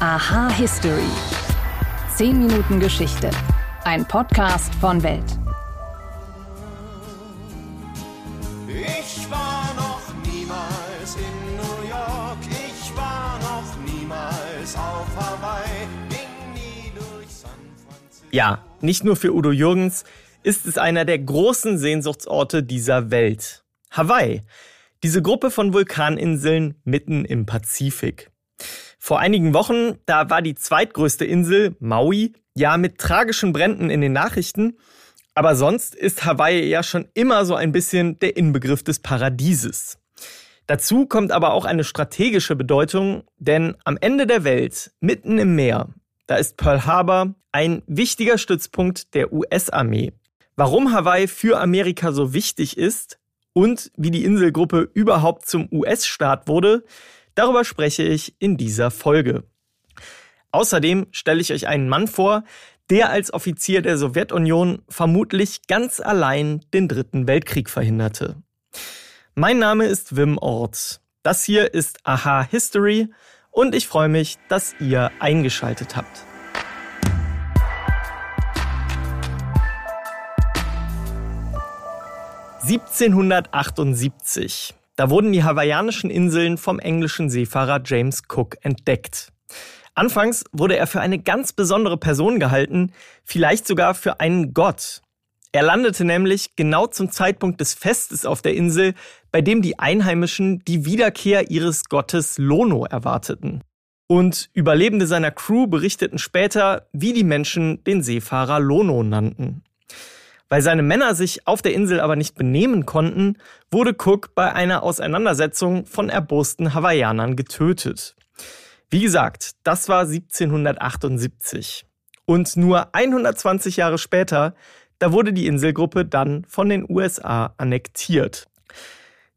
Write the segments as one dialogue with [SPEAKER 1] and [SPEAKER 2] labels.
[SPEAKER 1] Aha History. 10 Minuten Geschichte. Ein Podcast von Welt.
[SPEAKER 2] Ich war noch niemals in New York, ich war noch niemals auf Hawaii, ging nie durch San Francisco.
[SPEAKER 3] Ja, nicht nur für Udo Jürgens ist es einer der großen Sehnsuchtsorte dieser Welt. Hawaii. Diese Gruppe von Vulkaninseln mitten im Pazifik. Vor einigen Wochen, da war die zweitgrößte Insel, Maui, ja mit tragischen Bränden in den Nachrichten. Aber sonst ist Hawaii ja schon immer so ein bisschen der Inbegriff des Paradieses. Dazu kommt aber auch eine strategische Bedeutung, denn am Ende der Welt, mitten im Meer, da ist Pearl Harbor ein wichtiger Stützpunkt der US-Armee. Warum Hawaii für Amerika so wichtig ist und wie die Inselgruppe überhaupt zum US-Staat wurde, darüber spreche ich in dieser Folge. Außerdem stelle ich euch einen Mann vor, der als Offizier der Sowjetunion vermutlich ganz allein den Dritten Weltkrieg verhinderte. Mein Name ist Wim Ort. Das hier ist Aha History und ich freue mich, dass ihr eingeschaltet habt. (1778). Da wurden die hawaiianischen Inseln vom englischen Seefahrer James Cook entdeckt. Anfangs wurde er für eine ganz besondere Person gehalten, vielleicht sogar für einen Gott. Er landete nämlich genau zum Zeitpunkt des Festes auf der Insel, bei dem die Einheimischen die Wiederkehr ihres Gottes Lono erwarteten. Und Überlebende seiner Crew berichteten später, wie die Menschen den Seefahrer Lono nannten. Weil seine Männer sich auf der Insel aber nicht benehmen konnten, wurde Cook bei einer Auseinandersetzung von erbosten Hawaiianern getötet. Wie gesagt, das war 1778. Und nur 120 Jahre später, da wurde die Inselgruppe dann von den USA annektiert.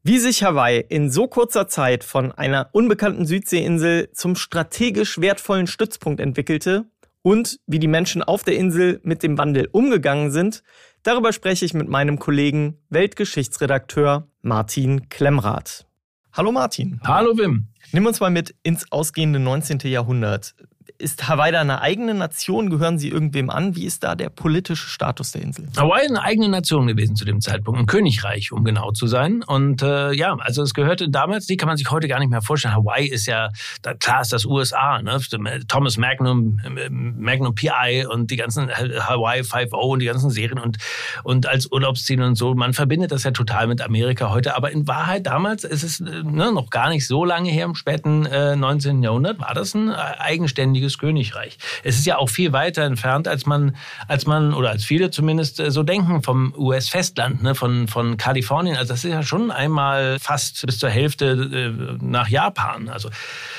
[SPEAKER 3] Wie sich Hawaii in so kurzer Zeit von einer unbekannten Südseeinsel zum strategisch wertvollen Stützpunkt entwickelte und wie die Menschen auf der Insel mit dem Wandel umgegangen sind, darüber spreche ich mit meinem Kollegen Weltgeschichtsredakteur Martin Klemmrath. Hallo Martin.
[SPEAKER 4] Hallo Wim.
[SPEAKER 3] Nimm uns mal mit ins ausgehende 19. Jahrhundert. Ist Hawaii da eine eigene Nation? Gehören sie irgendwem an? Wie ist da der politische Status der Insel?
[SPEAKER 4] Hawaii ist eine eigene Nation gewesen zu dem Zeitpunkt, ein Königreich, um genau zu sein. Und äh, ja, also es gehörte damals, die kann man sich heute gar nicht mehr vorstellen. Hawaii ist ja, da, klar ist das USA, ne? Thomas Magnum, Magnum PI und die ganzen Hawaii 5.0 und die ganzen Serien und, und als Urlaubsziel und so. Man verbindet das ja total mit Amerika heute. Aber in Wahrheit damals ist es ne, noch gar nicht so lange her, im späten äh, 19. Jahrhundert, war das ein eigenständiges Deutsches Königreich. Es ist ja auch viel weiter entfernt, als man, als man oder als viele zumindest äh, so denken vom US-Festland, ne, von, von Kalifornien. Also das ist ja schon einmal fast bis zur Hälfte äh, nach Japan. Also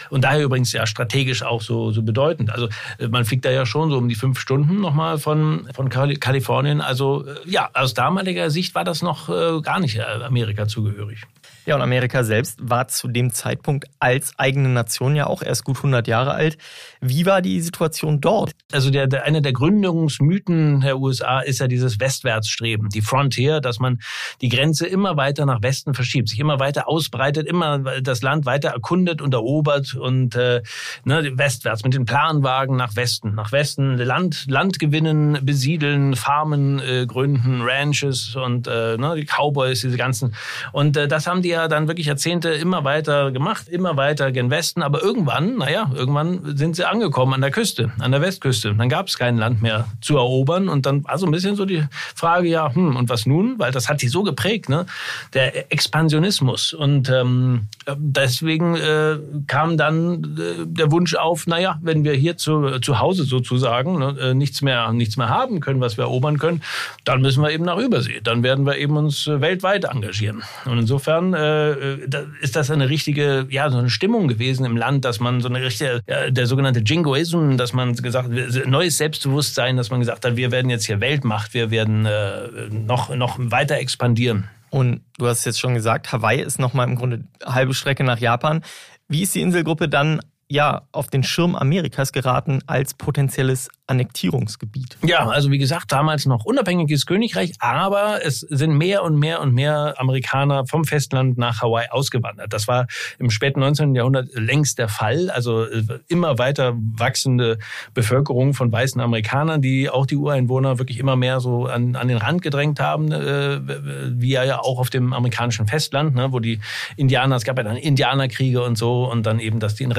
[SPEAKER 4] und daher übrigens ja strategisch auch so, so bedeutend. Also äh, man fliegt da ja schon so um die fünf Stunden nochmal von, von Kalifornien. Also ja, aus damaliger Sicht war das noch gar nicht Amerika zugehörig.
[SPEAKER 3] Ja, und Amerika selbst war zu dem Zeitpunkt als eigene Nation ja auch erst gut 100 Jahre alt. Wie war die Situation dort?
[SPEAKER 4] Also der, der, einer der Gründungsmythen der USA ist ja dieses Westwärtsstreben, die Frontier, dass man die Grenze immer weiter nach Westen verschiebt, sich immer weiter ausbreitet, immer das Land weiter erkundet und erobert und äh, ne, westwärts mit den Planwagen nach Westen, nach Westen Land, Land gewinnen, besiedeln, Farmen äh, gründen, Ranches und äh, ne, die Cowboys, diese ganzen. Und äh, das haben die ja dann wirklich Jahrzehnte immer weiter gemacht, immer weiter gen Westen. Aber irgendwann, naja, irgendwann sind sie angekommen an der Küste, an der Westküste. Dann gab es kein Land mehr zu erobern. Und dann war so ein bisschen so die Frage, ja, hm, und was nun? Weil das hat die so geprägt, ne? Der Expansionismus. Und ähm, deswegen äh, kam dann äh, der Wunsch auf, naja, wenn wir hier zu, zu Hause sozusagen ne, äh, nichts, mehr, nichts mehr haben können, was wir erobern können, dann müssen wir eben nach Übersee. Dann werden wir eben uns äh, weltweit engagieren. Und insofern äh, ist das eine richtige, ja, so eine Stimmung gewesen im Land, dass man so eine richtige, ja, der sogenannte Jingoism, dass man gesagt hat, neues Selbstbewusstsein, dass man gesagt hat, wir werden jetzt hier Weltmacht, wir werden äh, noch, noch weiter expandieren.
[SPEAKER 3] Und du hast jetzt schon gesagt, Hawaii ist nochmal im Grunde halbe Strecke nach Japan. Wie ist die Inselgruppe dann ja auf den Schirm Amerikas geraten als potenzielles Annektierungsgebiet.
[SPEAKER 4] Ja, also wie gesagt, damals noch unabhängiges Königreich, aber es sind mehr und mehr und mehr Amerikaner vom Festland nach Hawaii ausgewandert. Das war im späten 19. Jahrhundert längst der Fall. Also äh, immer weiter wachsende Bevölkerung von weißen Amerikanern, die auch die Ureinwohner wirklich immer mehr so an, an den Rand gedrängt haben, äh, wie ja auch auf dem amerikanischen Festland, ne, wo die Indianer, es gab ja dann Indianerkriege und so und dann eben, dass die in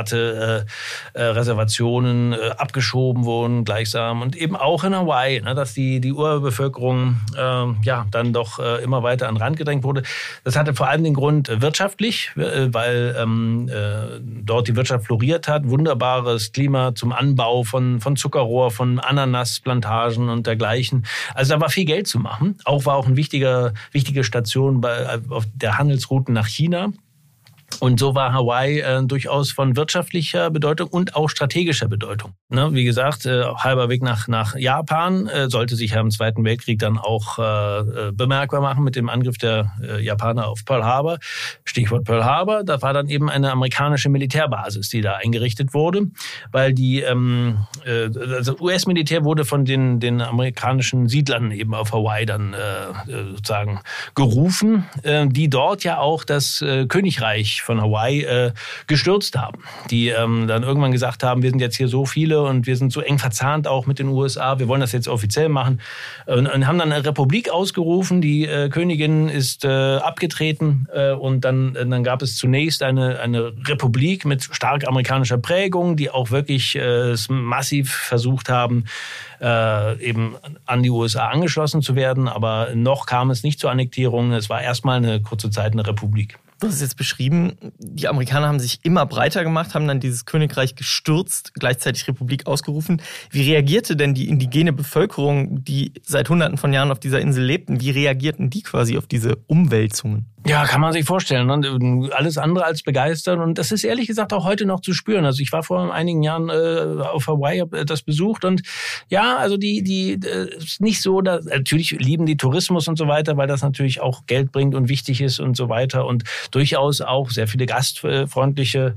[SPEAKER 4] Reservate, äh, äh, Reservationen äh, abgeschoben wurden gleichsam und eben auch in Hawaii, ne, dass die, die Urbevölkerung äh, ja dann doch äh, immer weiter an den Rand gedrängt wurde. Das hatte vor allem den Grund wirtschaftlich, äh, weil ähm, äh, dort die Wirtschaft floriert hat, wunderbares Klima zum Anbau von, von Zuckerrohr, von Ananasplantagen und dergleichen. Also da war viel Geld zu machen. Auch war auch eine wichtige, wichtige Station bei, auf der Handelsrouten nach China. Und so war Hawaii äh, durchaus von wirtschaftlicher Bedeutung und auch strategischer Bedeutung. Ne, wie gesagt, äh, halber Weg nach, nach Japan äh, sollte sich ja im Zweiten Weltkrieg dann auch äh, äh, bemerkbar machen mit dem Angriff der äh, Japaner auf Pearl Harbor. Stichwort Pearl Harbor, da war dann eben eine amerikanische Militärbasis, die da eingerichtet wurde, weil die ähm, äh, also US-Militär wurde von den, den amerikanischen Siedlern eben auf Hawaii dann äh, äh sozusagen gerufen, äh, die dort ja auch das äh, Königreich von Hawaii äh, gestürzt haben. Die ähm, dann irgendwann gesagt haben, wir sind jetzt hier so viele und wir sind so eng verzahnt auch mit den USA, wir wollen das jetzt offiziell machen. Und, und haben dann eine Republik ausgerufen, die äh, Königin ist äh, abgetreten äh, und dann, äh, dann gab es zunächst eine, eine Republik mit stark amerikanischer Prägung, die auch wirklich äh, massiv versucht haben, eben an die USA angeschlossen zu werden. Aber noch kam es nicht zur Annektierung. Es war erstmal eine kurze Zeit eine Republik.
[SPEAKER 3] Du hast es jetzt beschrieben, die Amerikaner haben sich immer breiter gemacht, haben dann dieses Königreich gestürzt, gleichzeitig Republik ausgerufen. Wie reagierte denn die indigene Bevölkerung, die seit Hunderten von Jahren auf dieser Insel lebten, wie reagierten die quasi auf diese Umwälzungen?
[SPEAKER 4] Ja, kann man sich vorstellen. Ne? Alles andere als begeistert. Und das ist ehrlich gesagt auch heute noch zu spüren. Also ich war vor einigen Jahren äh, auf Hawaii, habe das besucht. Und ja, also die, die äh, ist nicht so, dass, natürlich lieben die Tourismus und so weiter, weil das natürlich auch Geld bringt und wichtig ist und so weiter. Und durchaus auch sehr viele gastfreundliche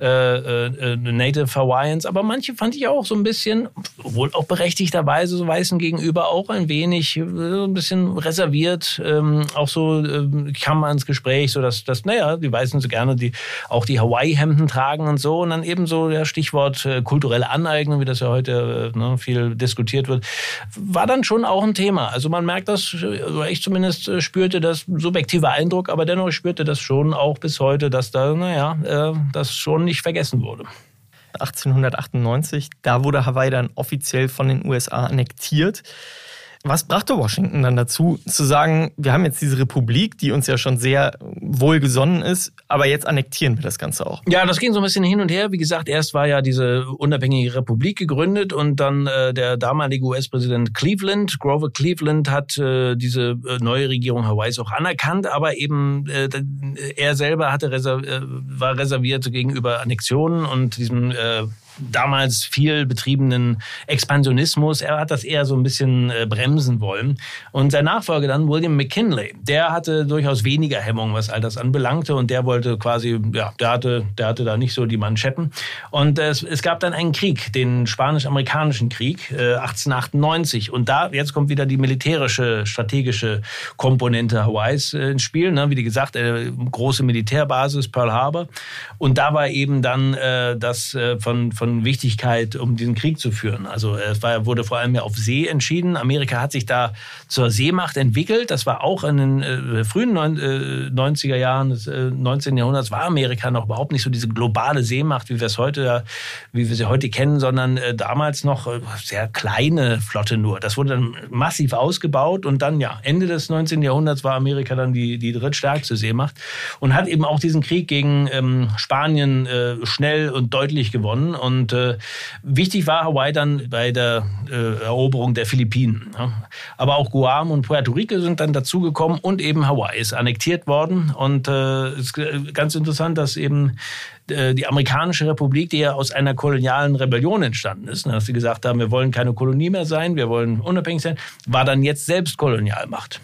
[SPEAKER 4] äh, äh, Native Hawaiians. Aber manche fand ich auch so ein bisschen, wohl auch berechtigterweise so Weißen gegenüber, auch ein wenig, äh, so ein bisschen reserviert. Ähm, auch so äh, kann man ins Gespräch, so dass, dass naja, die Weißen so gerne die, auch die Hawaii-Hemden tragen und so. Und dann eben so der Stichwort äh, kulturelle Aneignung, wie das ja heute äh, ne, viel diskutiert wird, war dann schon auch ein Thema. Also man merkt das, also ich zumindest äh, spürte das subjektive Eindruck, aber dennoch spürte das schon auch bis heute, dass da, naja, äh, das schon nicht vergessen wurde.
[SPEAKER 3] 1898, da wurde Hawaii dann offiziell von den USA annektiert. Was brachte Washington dann dazu, zu sagen, wir haben jetzt diese Republik, die uns ja schon sehr wohlgesonnen ist, aber jetzt annektieren wir das Ganze auch?
[SPEAKER 4] Ja, das ging so ein bisschen hin und her. Wie gesagt, erst war ja diese unabhängige Republik gegründet und dann äh, der damalige US-Präsident Cleveland, Grover Cleveland, hat äh, diese äh, neue Regierung Hawaiis auch anerkannt, aber eben äh, er selber hatte reserv äh, war reserviert gegenüber Annexionen und diesem äh, damals viel betriebenen Expansionismus. Er hat das eher so ein bisschen äh, bremsen wollen. Und sein Nachfolger dann, William McKinley, der hatte durchaus weniger Hemmung, was all das anbelangte. Und der wollte quasi, ja, der hatte, der hatte da nicht so die Manschetten. Und es, es gab dann einen Krieg, den spanisch-amerikanischen Krieg, äh, 1898. Und da, jetzt kommt wieder die militärische, strategische Komponente Hawaiis äh, ins Spiel. Ne? Wie gesagt, äh, große Militärbasis, Pearl Harbor. Und da war eben dann äh, das äh, von, von von Wichtigkeit, um diesen Krieg zu führen. Also es war, wurde vor allem ja auf See entschieden. Amerika hat sich da zur Seemacht entwickelt. Das war auch in den äh, frühen neun, äh, 90er Jahren des äh, 19. Jahrhunderts war Amerika noch überhaupt nicht so diese globale Seemacht, wie wir es heute, wie wir sie heute kennen, sondern äh, damals noch äh, sehr kleine Flotte nur. Das wurde dann massiv ausgebaut und dann ja Ende des 19. Jahrhunderts war Amerika dann die die drittstärkste Seemacht und hat eben auch diesen Krieg gegen ähm, Spanien äh, schnell und deutlich gewonnen und und äh, wichtig war Hawaii dann bei der äh, Eroberung der Philippinen. Ja. Aber auch Guam und Puerto Rico sind dann dazugekommen und eben Hawaii ist annektiert worden. Und äh, ist ganz interessant, dass eben äh, die amerikanische Republik, die ja aus einer kolonialen Rebellion entstanden ist, ne, dass sie gesagt haben, wir wollen keine Kolonie mehr sein, wir wollen unabhängig sein, war dann jetzt selbst Kolonialmacht.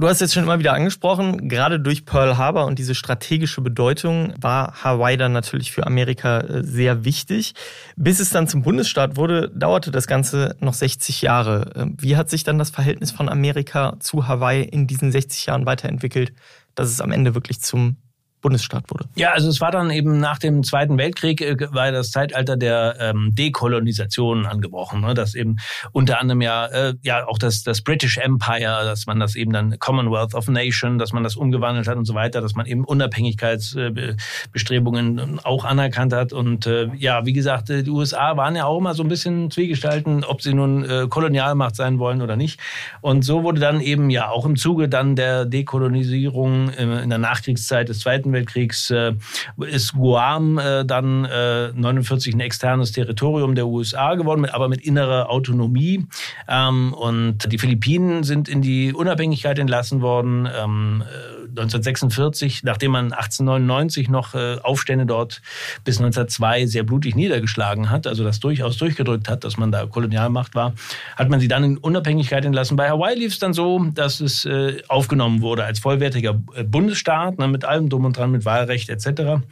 [SPEAKER 3] Du hast jetzt schon immer wieder angesprochen, gerade durch Pearl Harbor und diese strategische Bedeutung war Hawaii dann natürlich für Amerika äh, sehr wichtig. Bis es dann zum Bundesstaat wurde, dauerte das Ganze noch 60 Jahre. Ähm, wie hat sich dann das Verhältnis von Amerika zu Hawaii in diesen 60 Jahren weiterentwickelt, dass es am Ende wirklich zum Bundesstaat wurde.
[SPEAKER 4] Ja, also es war dann eben nach dem Zweiten Weltkrieg äh, war das Zeitalter der ähm, Dekolonisation angebrochen, ne? dass eben unter anderem ja äh, ja auch das das British Empire, dass man das eben dann Commonwealth of Nation, dass man das umgewandelt hat und so weiter, dass man eben Unabhängigkeitsbestrebungen äh, auch anerkannt hat und äh, ja, wie gesagt, äh, die USA waren ja auch immer so ein bisschen zwiegestalten, ob sie nun äh, Kolonialmacht sein wollen oder nicht. Und so wurde dann eben ja auch im Zuge dann der Dekolonisierung äh, in der Nachkriegszeit des Zweiten Zweiten Weltkriegs äh, ist Guam äh, dann äh, 49 ein externes Territorium der USA geworden, aber mit innerer Autonomie. Ähm, und die Philippinen sind in die Unabhängigkeit entlassen worden. Ähm, 1946, nachdem man 1899 noch äh, Aufstände dort bis 1902 sehr blutig niedergeschlagen hat, also das durchaus durchgedrückt hat, dass man da Kolonialmacht war, hat man sie dann in Unabhängigkeit entlassen. Bei Hawaii lief es dann so, dass es äh, aufgenommen wurde als vollwertiger äh, Bundesstaat ne, mit allem drum und dran, mit Wahlrecht etc.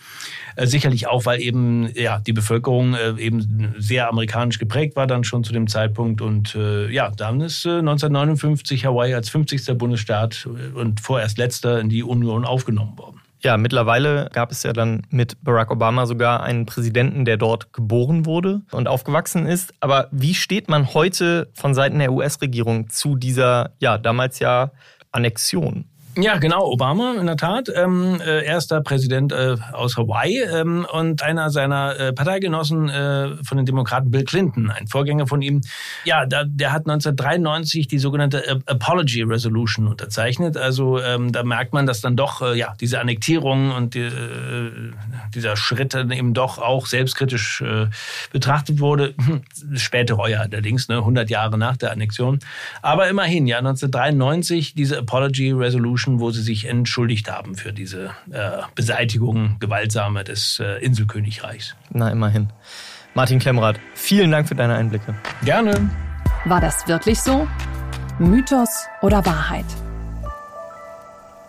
[SPEAKER 4] Sicherlich auch, weil eben ja die Bevölkerung eben sehr amerikanisch geprägt war dann schon zu dem Zeitpunkt und ja, dann ist 1959 Hawaii als 50. Bundesstaat und vorerst letzter in die Union aufgenommen worden.
[SPEAKER 3] Ja, mittlerweile gab es ja dann mit Barack Obama sogar einen Präsidenten, der dort geboren wurde und aufgewachsen ist. Aber wie steht man heute von Seiten der US-Regierung zu dieser, ja, damals ja Annexion?
[SPEAKER 4] Ja, genau, Obama in der Tat, ähm, äh, erster Präsident äh, aus Hawaii ähm, und einer seiner äh, Parteigenossen äh, von den Demokraten, Bill Clinton, ein Vorgänger von ihm. Ja, da, der hat 1993 die sogenannte Apology Resolution unterzeichnet. Also ähm, da merkt man, dass dann doch äh, ja diese Annektierung und die, äh, dieser Schritt eben doch auch selbstkritisch äh, betrachtet wurde. Späte Reue allerdings, ne, 100 Jahre nach der Annexion. Aber immerhin, ja, 1993 diese Apology Resolution Menschen, wo sie sich entschuldigt haben für diese äh, Beseitigung gewaltsame des äh, Inselkönigreichs.
[SPEAKER 3] Na, immerhin. Martin Klemrath, vielen Dank für deine Einblicke.
[SPEAKER 4] Gerne.
[SPEAKER 1] War das wirklich so? Mythos oder Wahrheit?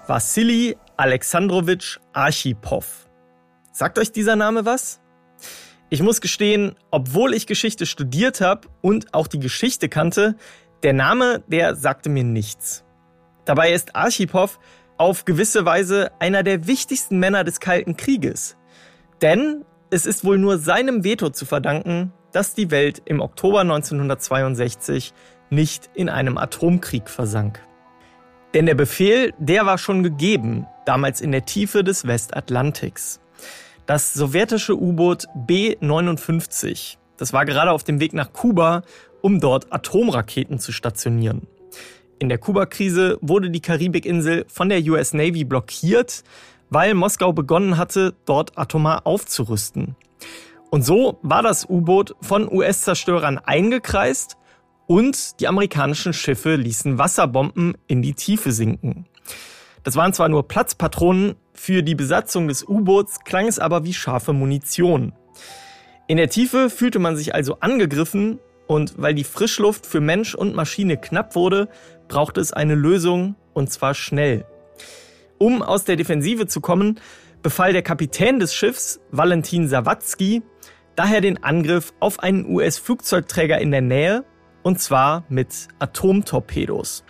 [SPEAKER 3] Wassili Alexandrowitsch Archipow. Sagt euch dieser Name was? Ich muss gestehen, obwohl ich Geschichte studiert habe und auch die Geschichte kannte, der Name, der sagte mir nichts. Dabei ist Archipow auf gewisse Weise einer der wichtigsten Männer des Kalten Krieges. Denn es ist wohl nur seinem Veto zu verdanken, dass die Welt im Oktober 1962 nicht in einem Atomkrieg versank. Denn der Befehl, der war schon gegeben, damals in der Tiefe des Westatlantiks. Das sowjetische U-Boot B-59, das war gerade auf dem Weg nach Kuba, um dort Atomraketen zu stationieren. In der Kuba-Krise wurde die Karibikinsel von der US Navy blockiert, weil Moskau begonnen hatte, dort atomar aufzurüsten. Und so war das U-Boot von US-Zerstörern eingekreist und die amerikanischen Schiffe ließen Wasserbomben in die Tiefe sinken. Das waren zwar nur Platzpatronen, für die Besatzung des U-Boots klang es aber wie scharfe Munition. In der Tiefe fühlte man sich also angegriffen und weil die Frischluft für Mensch und Maschine knapp wurde, brauchte es eine Lösung und zwar schnell. Um aus der Defensive zu kommen, befahl der Kapitän des Schiffs, Valentin Sawatzki, daher den Angriff auf einen US-Flugzeugträger in der Nähe, und zwar mit Atomtorpedos.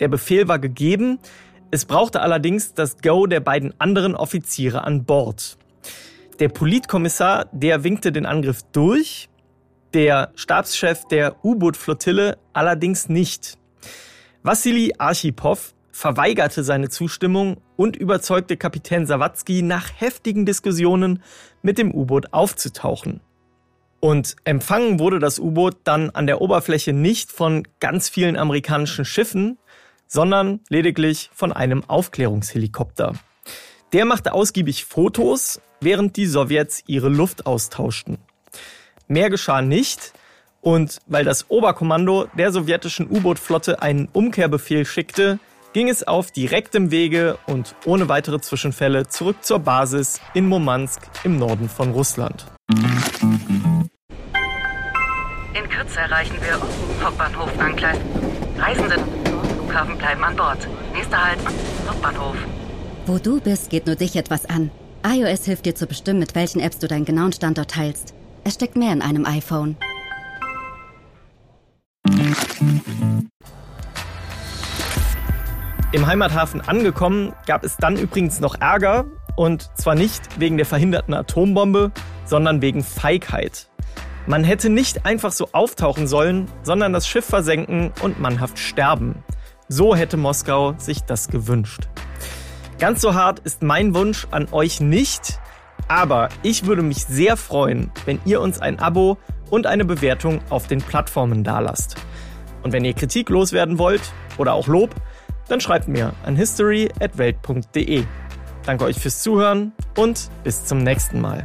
[SPEAKER 3] Der Befehl war gegeben, es brauchte allerdings das Go der beiden anderen Offiziere an Bord. Der Politkommissar, der winkte den Angriff durch, der Stabschef der U-Boot-Flottille allerdings nicht. Wassili Archipow verweigerte seine Zustimmung und überzeugte Kapitän Sawatzki nach heftigen Diskussionen mit dem U-Boot aufzutauchen. Und empfangen wurde das U-Boot dann an der Oberfläche nicht von ganz vielen amerikanischen Schiffen, sondern lediglich von einem Aufklärungshelikopter. Der machte ausgiebig Fotos, während die Sowjets ihre Luft austauschten. Mehr geschah nicht, und weil das Oberkommando der sowjetischen U-Boot-Flotte einen Umkehrbefehl schickte, ging es auf direktem Wege und ohne weitere Zwischenfälle zurück zur Basis in Murmansk im Norden von Russland.
[SPEAKER 5] In Kürze erreichen wir Hauptbahnhof Angleis. Reisende Flughafen bleiben an Bord. Nächster Halt, Hauptbahnhof.
[SPEAKER 6] Wo du bist, geht nur dich etwas an. iOS hilft dir zu bestimmen, mit welchen Apps du deinen genauen Standort teilst. Es steckt mehr in einem iPhone.
[SPEAKER 3] Im Heimathafen angekommen gab es dann übrigens noch Ärger und zwar nicht wegen der verhinderten Atombombe, sondern wegen Feigheit. Man hätte nicht einfach so auftauchen sollen, sondern das Schiff versenken und mannhaft sterben. So hätte Moskau sich das gewünscht. Ganz so hart ist mein Wunsch an euch nicht, aber ich würde mich sehr freuen, wenn ihr uns ein Abo und eine Bewertung auf den Plattformen dalasst. Und wenn ihr Kritik loswerden wollt oder auch Lob, dann schreibt mir an history@welt.de. Danke euch fürs Zuhören und bis zum nächsten Mal.